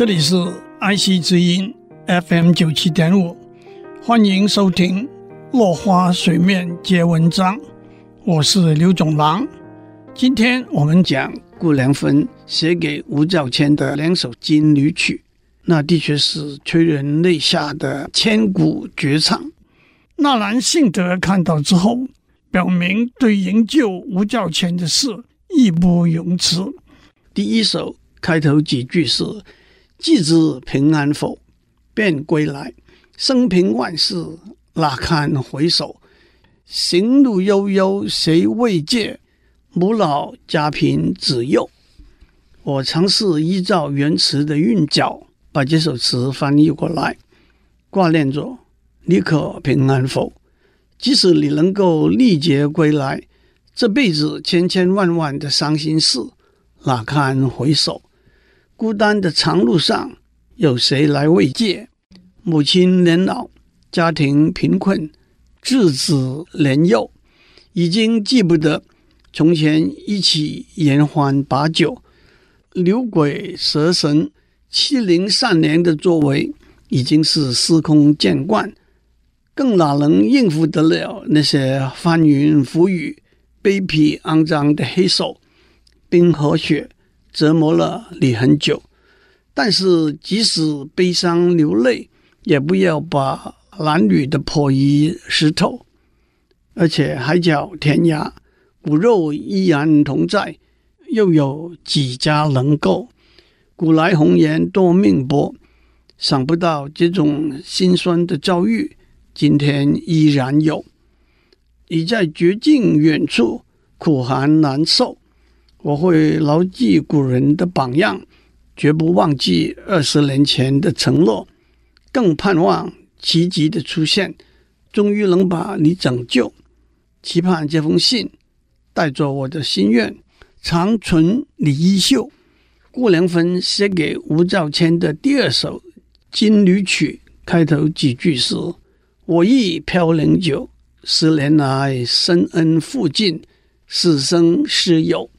这里是爱惜之音 FM 九七点五，欢迎收听《落花水面皆文章》，我是刘总郎。今天我们讲顾良芬写给吴兆谦的两首金缕曲，那的确是催人泪下的千古绝唱。纳兰性德看到之后，表明对营救吴兆谦的事义不容辞。第一首开头几句是。既知平安否，便归来。生平万事，哪堪回首？行路悠悠，谁慰藉？母老家贫子幼。我尝试依照原词的韵脚，把这首词翻译过来，挂念着你可平安否？即使你能够历劫归来，这辈子千千万万的伤心事，哪堪回首？孤单的长路上，有谁来慰藉？母亲年老，家庭贫困，稚子年幼，已经记不得从前一起言欢把酒、牛鬼蛇神、欺凌善良的作为，已经是司空见惯，更哪能应付得了那些翻云覆雨、卑鄙肮脏的黑手？冰和雪。折磨了你很久，但是即使悲伤流泪，也不要把男女的破衣湿透。而且海角天涯，骨肉依然同在，又有几家能够？古来红颜多命薄，想不到这种心酸的遭遇，今天依然有。你在绝境远处，苦寒难受。我会牢记古人的榜样，绝不忘记二十年前的承诺，更盼望奇迹的出现，终于能把你拯救。期盼这封信带着我的心愿，长存你衣袖。顾良芬写给吴兆谦的第二首金缕曲，开头几句是：“我亦飘零久，十年来深恩负尽，死生师友。”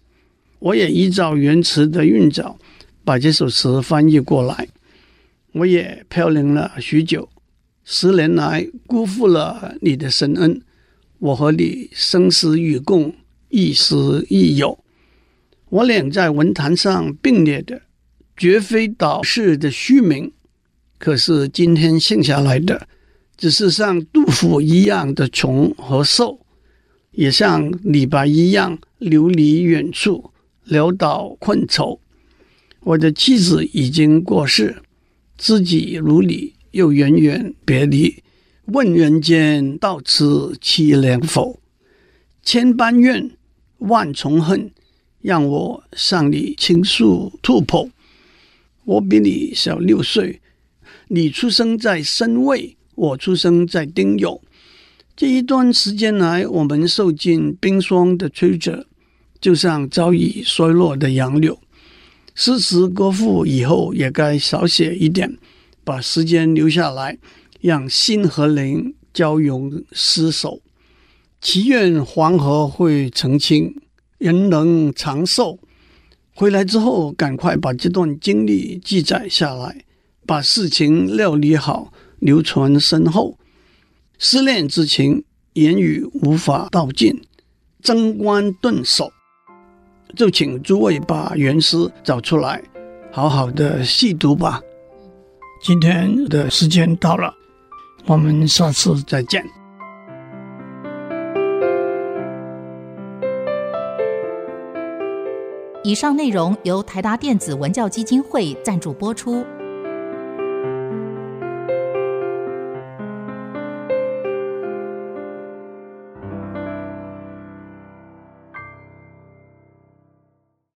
我也依照原词的韵脚，把这首词翻译过来。我也飘零了许久，十年来辜负了你的深恩。我和你生死与共，亦师亦友。我俩在文坛上并列的，绝非导师的虚名。可是今天剩下来的，只是像杜甫一样的穷和瘦，也像李白一样流离远处。潦倒困愁，我的妻子已经过世，知己如你又远远别离。问人间到此凄凉否？千般怨，万重恨，让我向你倾诉吐剖。我比你小六岁，你出生在申未，我出生在丁酉。这一段时间来，我们受尽冰霜的摧折。就像早已衰落的杨柳，诗词歌赋以后也该少写一点，把时间留下来，让心和灵交融厮守。祈愿黄河会澄清，人能长寿。回来之后，赶快把这段经历记载下来，把事情料理好，留存身后。思念之情，言语无法道尽，贞观顿首。就请诸位把原诗找出来，好好的细读吧。今天的时间到了，我们下次再见。以上内容由台达电子文教基金会赞助播出。